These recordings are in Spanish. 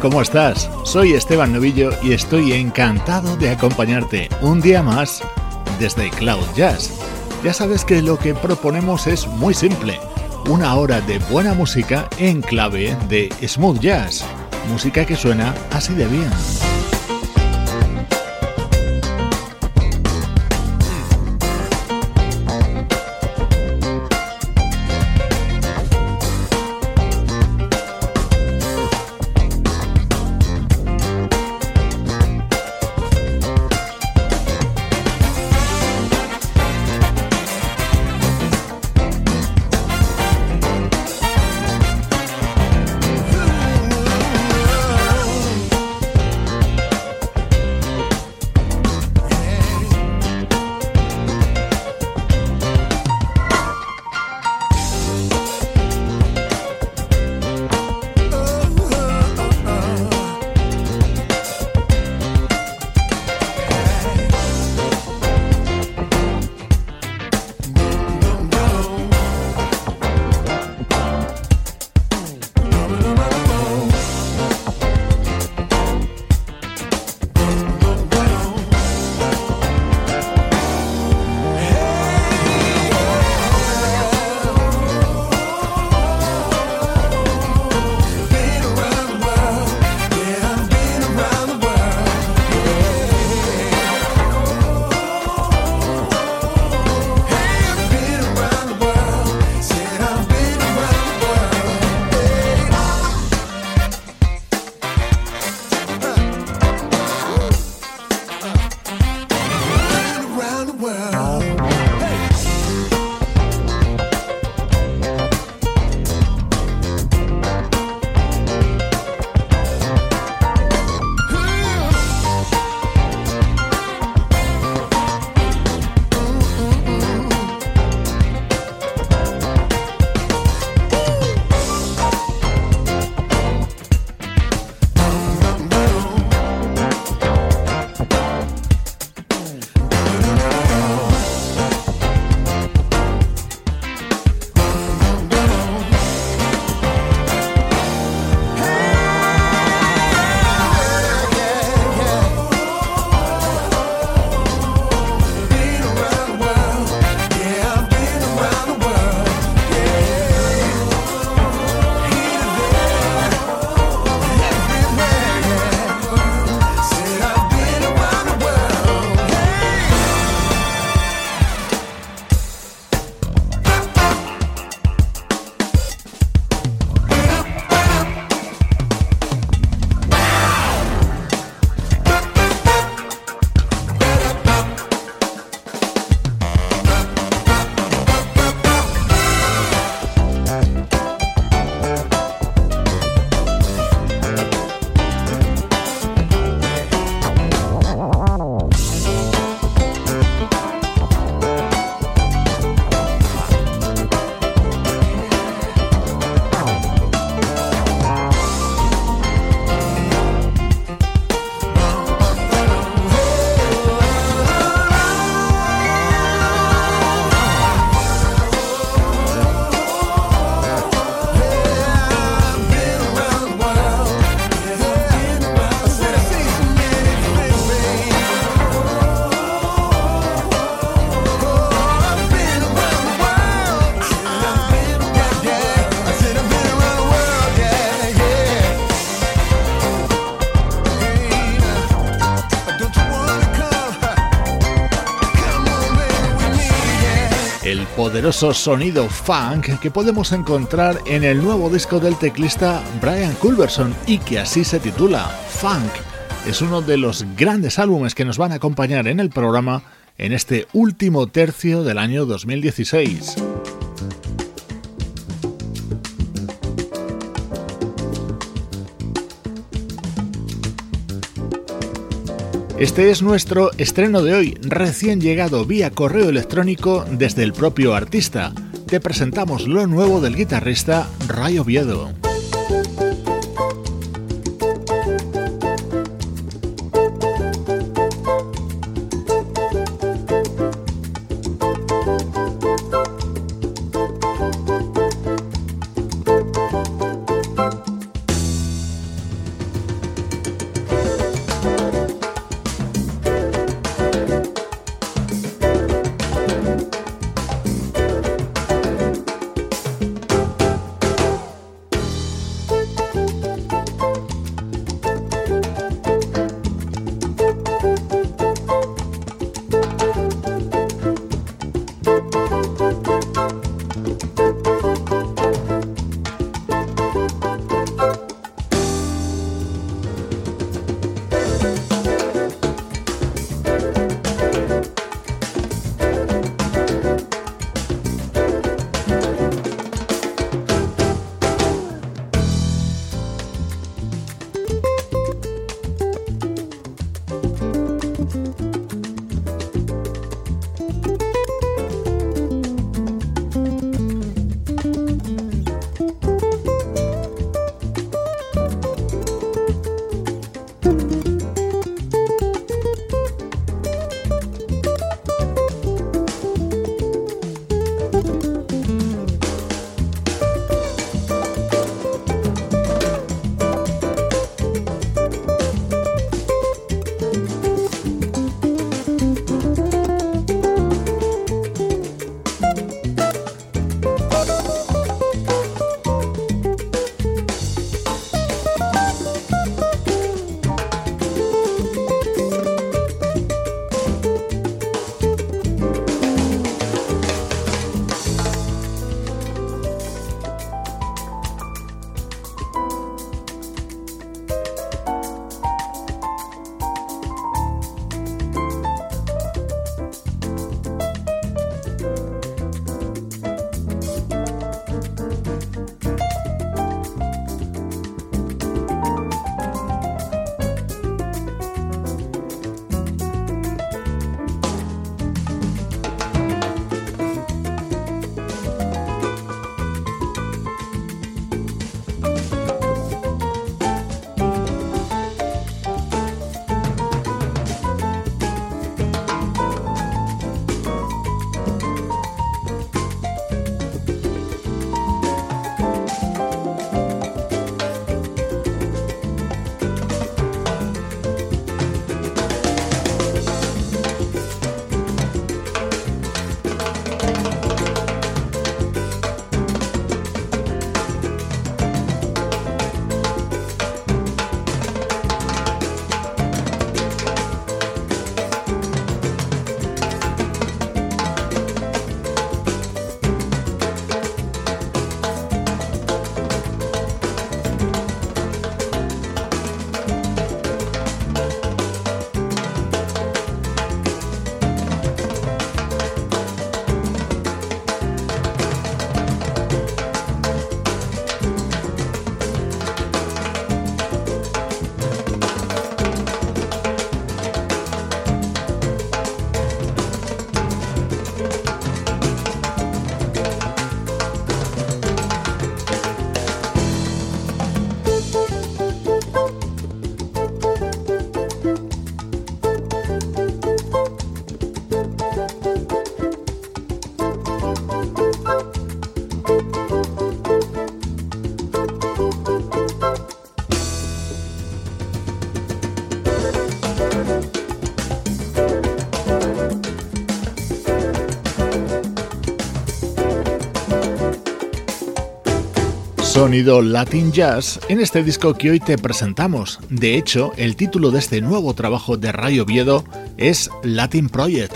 ¿Cómo estás? Soy Esteban Novillo y estoy encantado de acompañarte un día más desde Cloud Jazz. Ya sabes que lo que proponemos es muy simple, una hora de buena música en clave de smooth jazz, música que suena así de bien. Poderoso sonido funk que podemos encontrar en el nuevo disco del teclista Brian Culberson y que así se titula Funk. Es uno de los grandes álbumes que nos van a acompañar en el programa en este último tercio del año 2016. Este es nuestro estreno de hoy, recién llegado vía correo electrónico desde el propio artista. Te presentamos lo nuevo del guitarrista Ray Oviedo. Sonido Latin Jazz en este disco que hoy te presentamos. De hecho, el título de este nuevo trabajo de Ray Oviedo es Latin Project.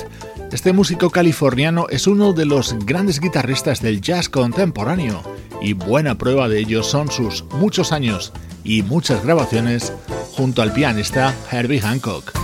Este músico californiano es uno de los grandes guitarristas del jazz contemporáneo y buena prueba de ello son sus muchos años y muchas grabaciones junto al pianista Herbie Hancock.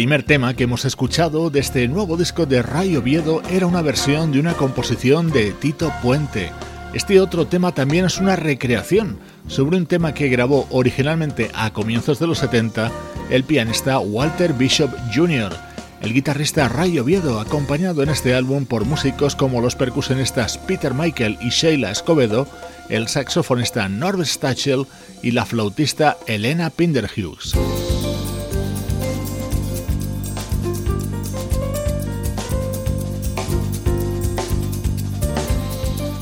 primer tema que hemos escuchado de este nuevo disco de Ray Oviedo era una versión de una composición de Tito Puente. Este otro tema también es una recreación sobre un tema que grabó originalmente a comienzos de los 70 el pianista Walter Bishop Jr., el guitarrista Ray Oviedo, acompañado en este álbum por músicos como los percusionistas Peter Michael y Sheila Escobedo, el saxofonista Norbert Stachel y la flautista Elena Pinderhughes.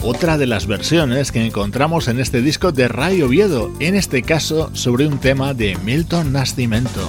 Otra de las versiones que encontramos en este disco de Ray Oviedo, en este caso sobre un tema de Milton Nascimento.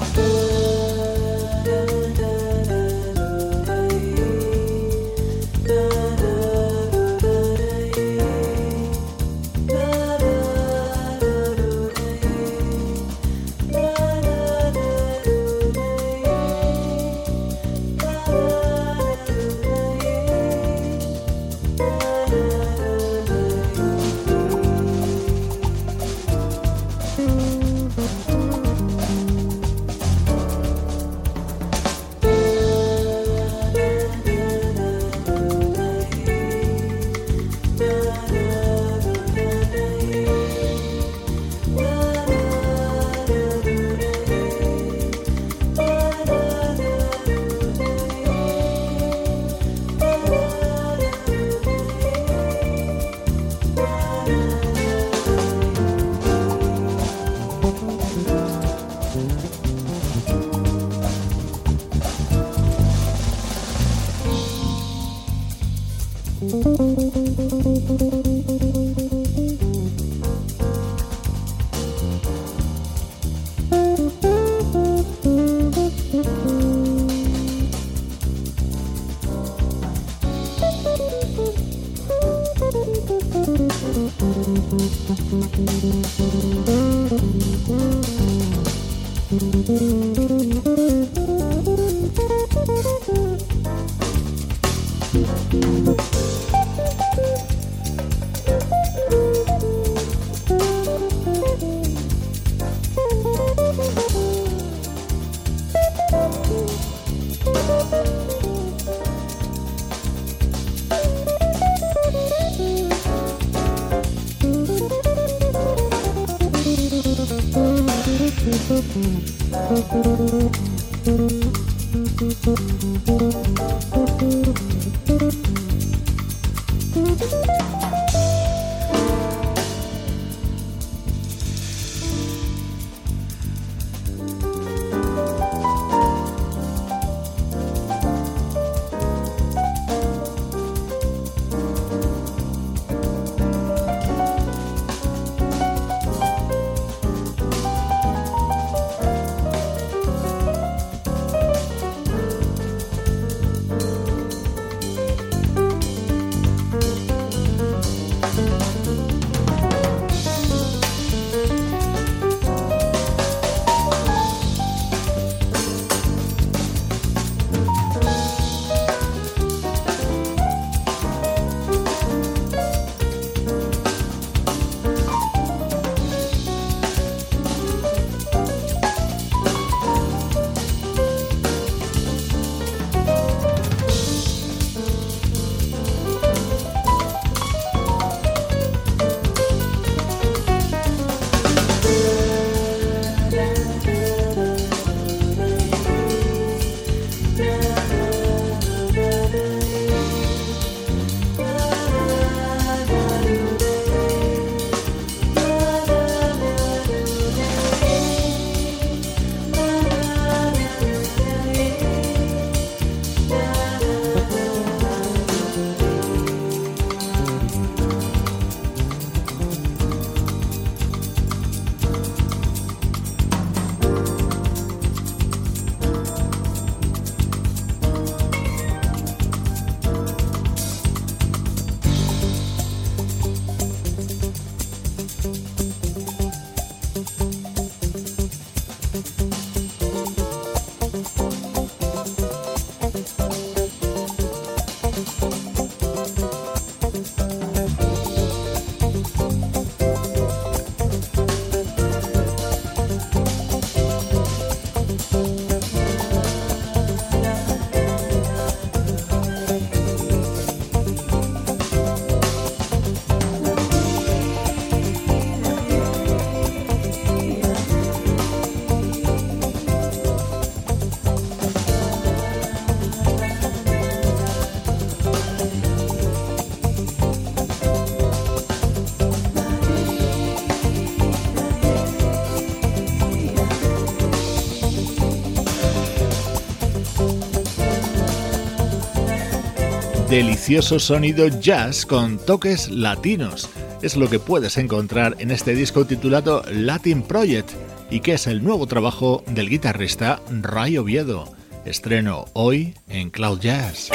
Delicioso sonido jazz con toques latinos. Es lo que puedes encontrar en este disco titulado Latin Project y que es el nuevo trabajo del guitarrista Ray Oviedo. Estreno hoy en Cloud Jazz.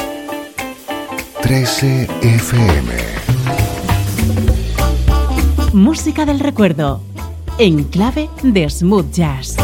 13 FM. Música del recuerdo. En clave de smooth jazz.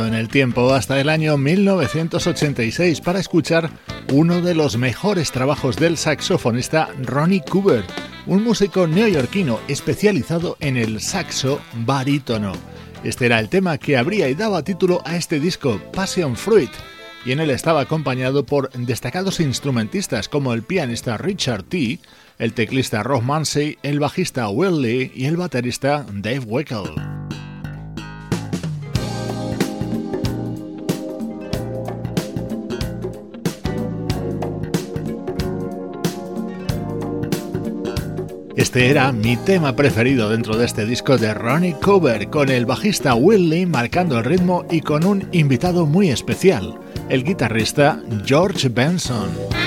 En el tiempo hasta el año 1986 para escuchar uno de los mejores trabajos del saxofonista Ronnie Cooper, un músico neoyorquino especializado en el saxo barítono. Este era el tema que abría y daba título a este disco, Passion Fruit, y en él estaba acompañado por destacados instrumentistas como el pianista Richard T., el teclista Rob Mansey, el bajista Will Lee y el baterista Dave Weckel. Este era mi tema preferido dentro de este disco de Ronnie Cover, con el bajista Will Lee marcando el ritmo y con un invitado muy especial, el guitarrista George Benson.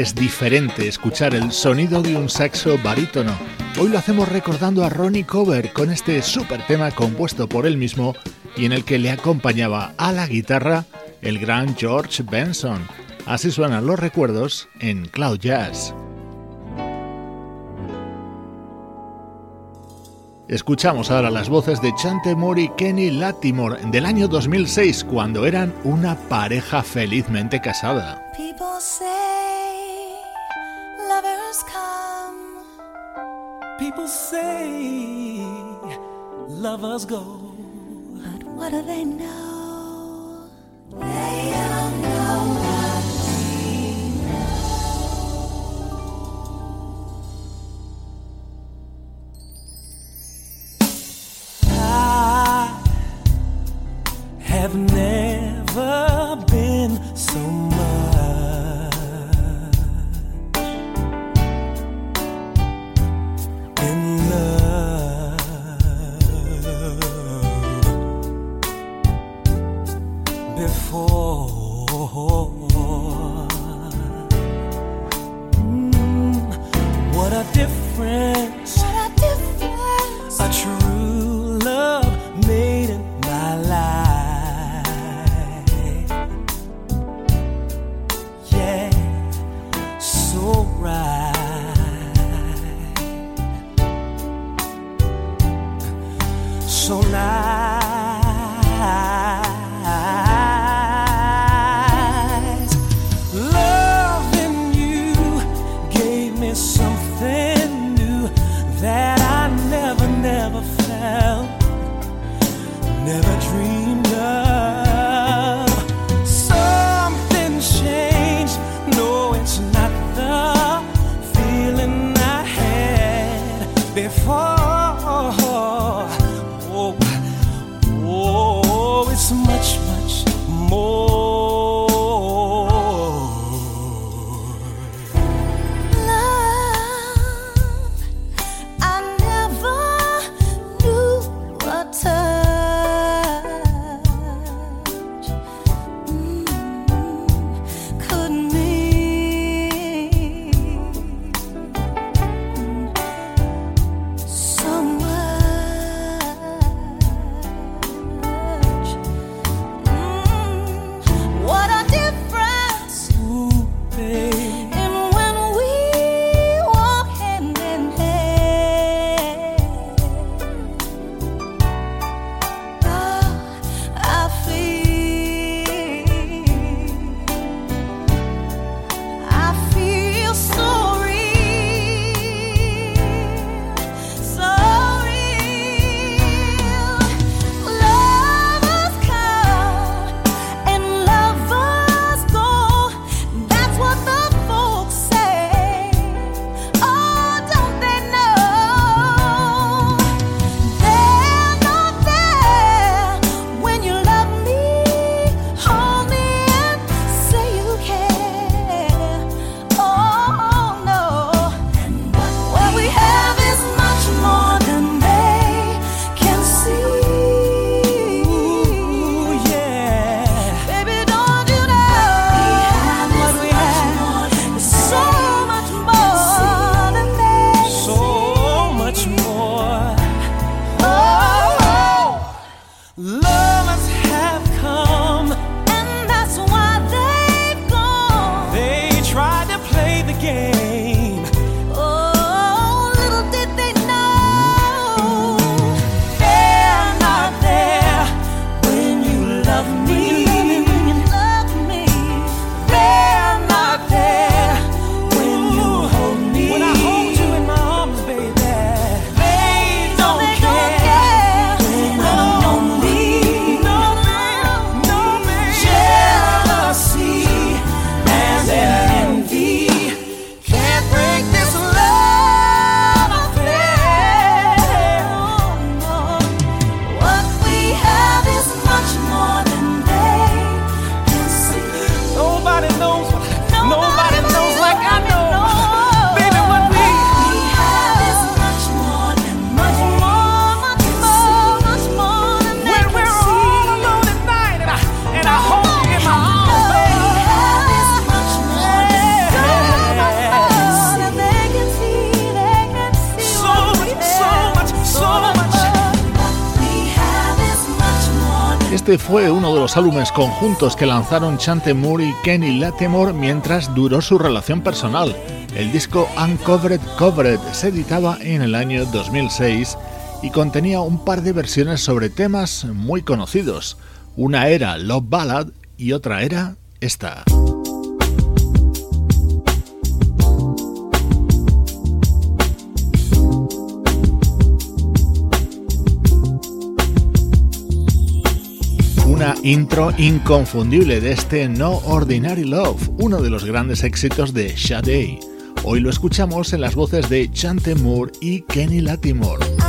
Es diferente escuchar el sonido de un saxo barítono. Hoy lo hacemos recordando a Ronnie Cover con este super tema compuesto por él mismo y en el que le acompañaba a la guitarra el gran George Benson. Así suenan los recuerdos en Cloud Jazz. Escuchamos ahora las voces de Chante Moore y Kenny Latimore del año 2006 cuando eran una pareja felizmente casada. People say lovers go. But what do they know? Álbumes conjuntos que lanzaron Chante Moore y Kenny Latimore mientras duró su relación personal. El disco Uncovered Covered se editaba en el año 2006 y contenía un par de versiones sobre temas muy conocidos. Una era Love Ballad y otra era esta. Una intro inconfundible de este No Ordinary Love, uno de los grandes éxitos de Sade. Hoy lo escuchamos en las voces de Chante Moore y Kenny Latimore.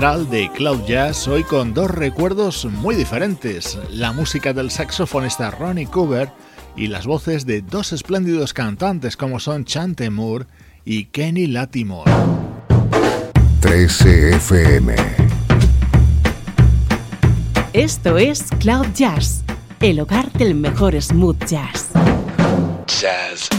Central de Cloud Jazz hoy con dos recuerdos muy diferentes, la música del saxofonista Ronnie Cooper y las voces de dos espléndidos cantantes como son Chante Moore y Kenny Latimore. 13 FM Esto es Cloud Jazz, el hogar del mejor smooth jazz. Jazz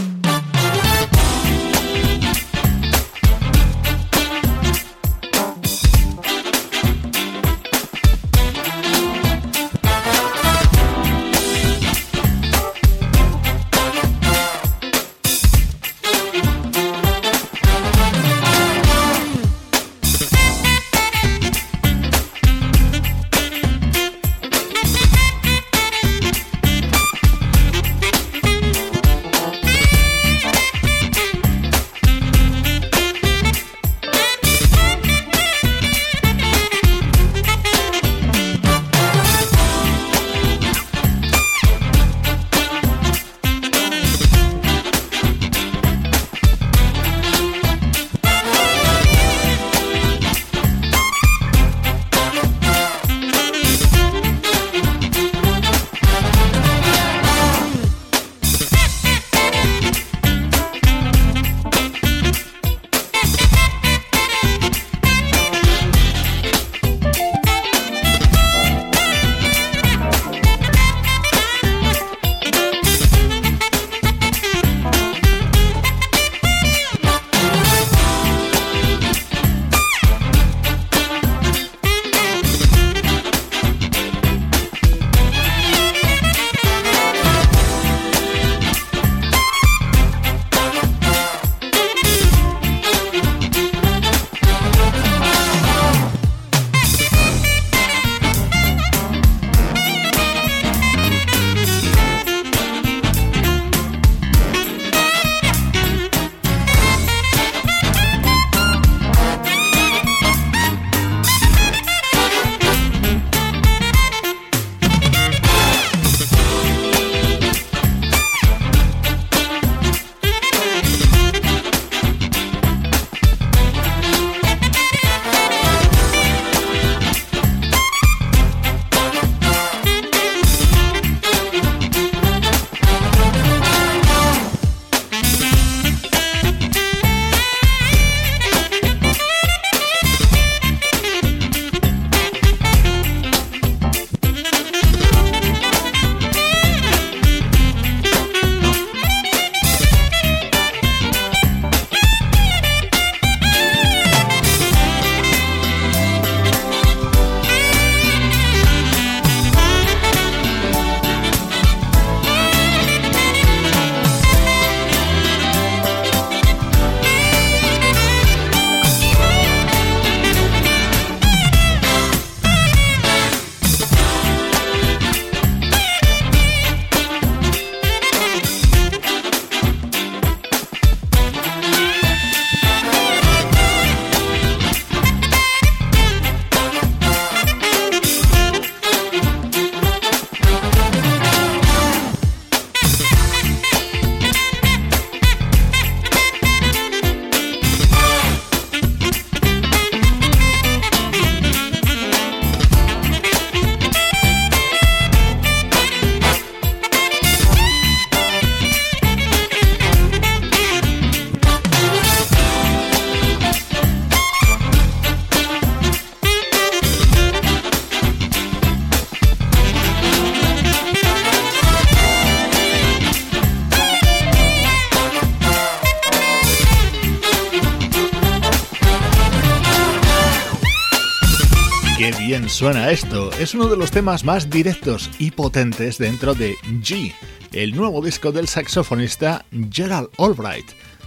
suena esto? Es uno de los temas más directos y potentes dentro de G, el nuevo disco del saxofonista Gerald Albright.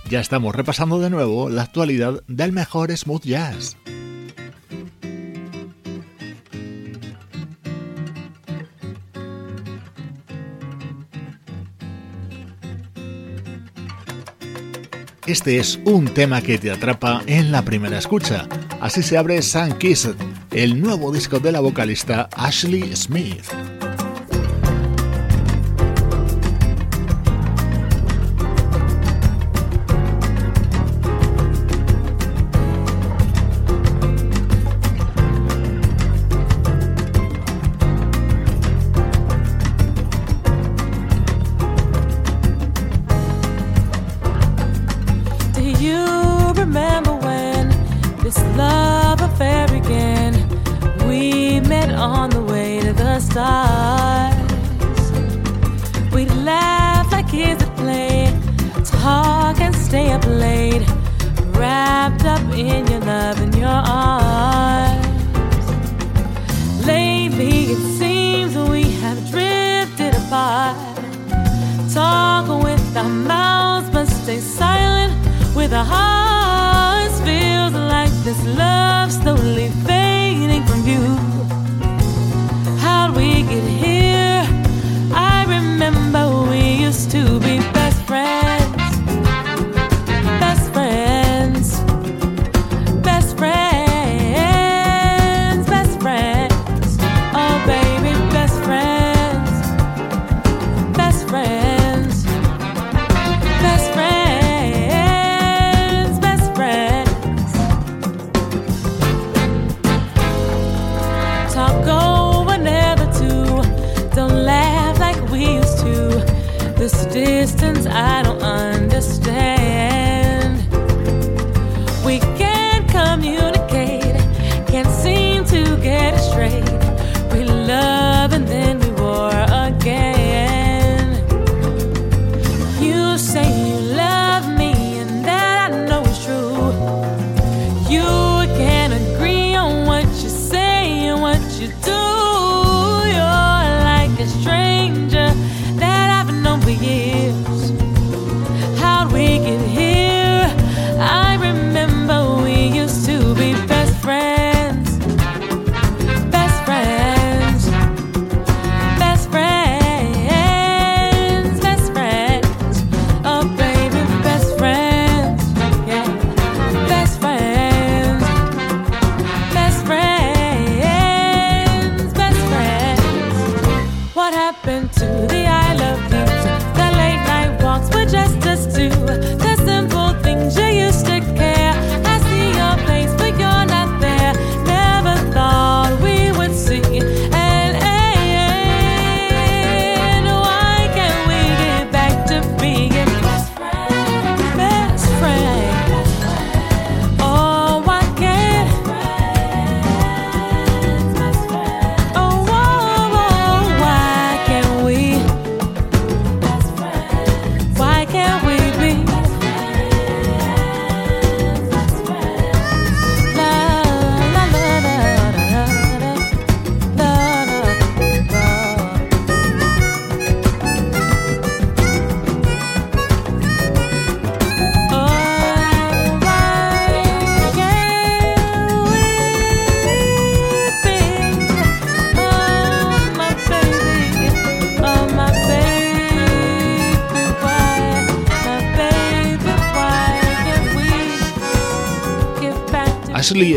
Ya estamos repasando de nuevo la actualidad del mejor smooth jazz. Este es un tema que te atrapa en la primera escucha. Así se abre Sun Kissed, el nuevo disco de la vocalista Ashley Smith.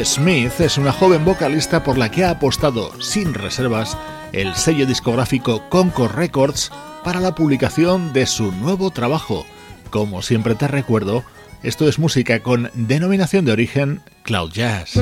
Smith es una joven vocalista por la que ha apostado sin reservas el sello discográfico Concord Records para la publicación de su nuevo trabajo. Como siempre te recuerdo, esto es música con denominación de origen Cloud Jazz.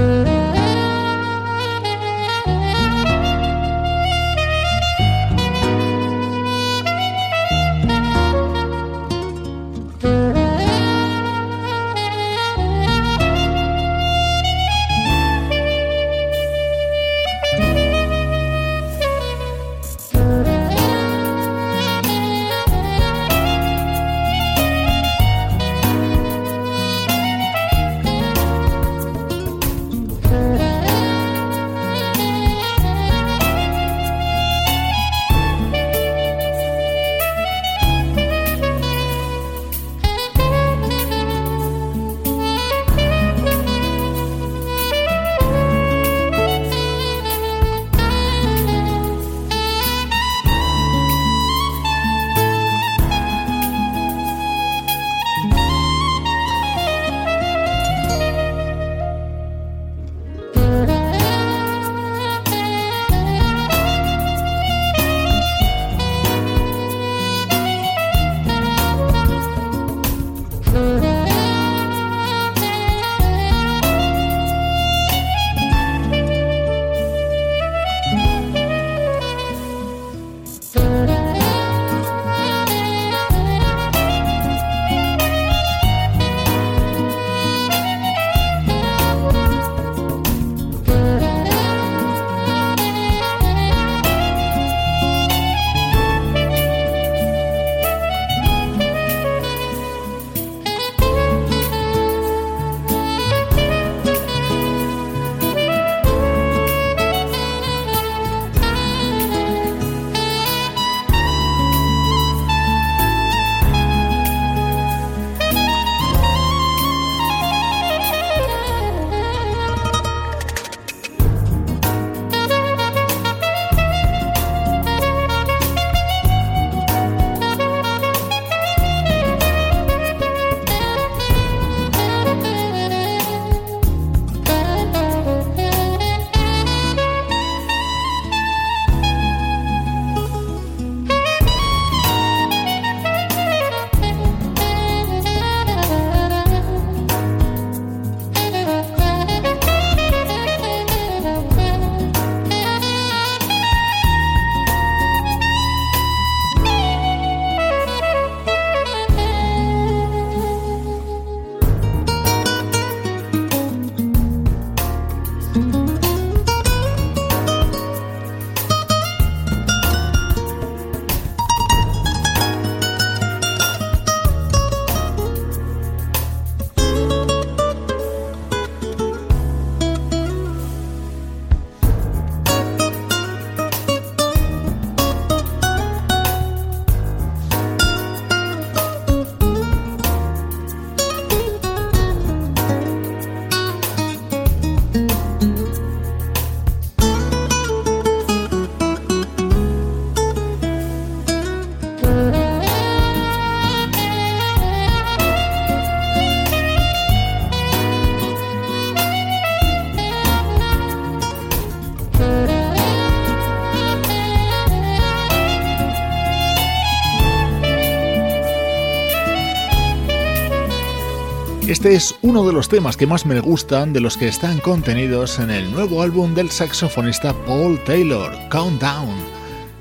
Este es uno de los temas que más me gustan de los que están contenidos en el nuevo álbum del saxofonista Paul Taylor, Countdown.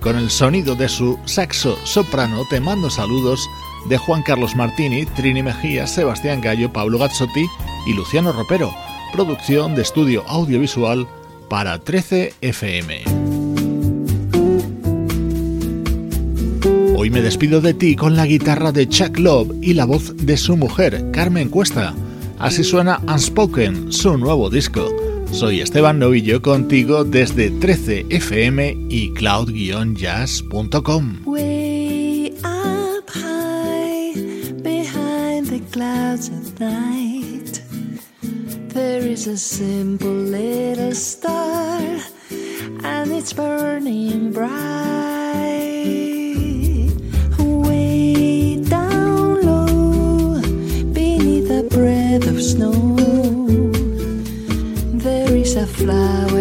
Con el sonido de su saxo soprano te mando saludos de Juan Carlos Martini, Trini Mejía, Sebastián Gallo, Pablo Gazzotti y Luciano Ropero. Producción de estudio audiovisual para 13 FM. Hoy me despido de ti con la guitarra de Chuck Love y la voz de su mujer, Carmen Cuesta. Así suena Unspoken, su nuevo disco. Soy Esteban Novillo contigo desde 13fm y cloud-jazz.com. There is a simple little star, and it's burning bright. Of snow. There is a flower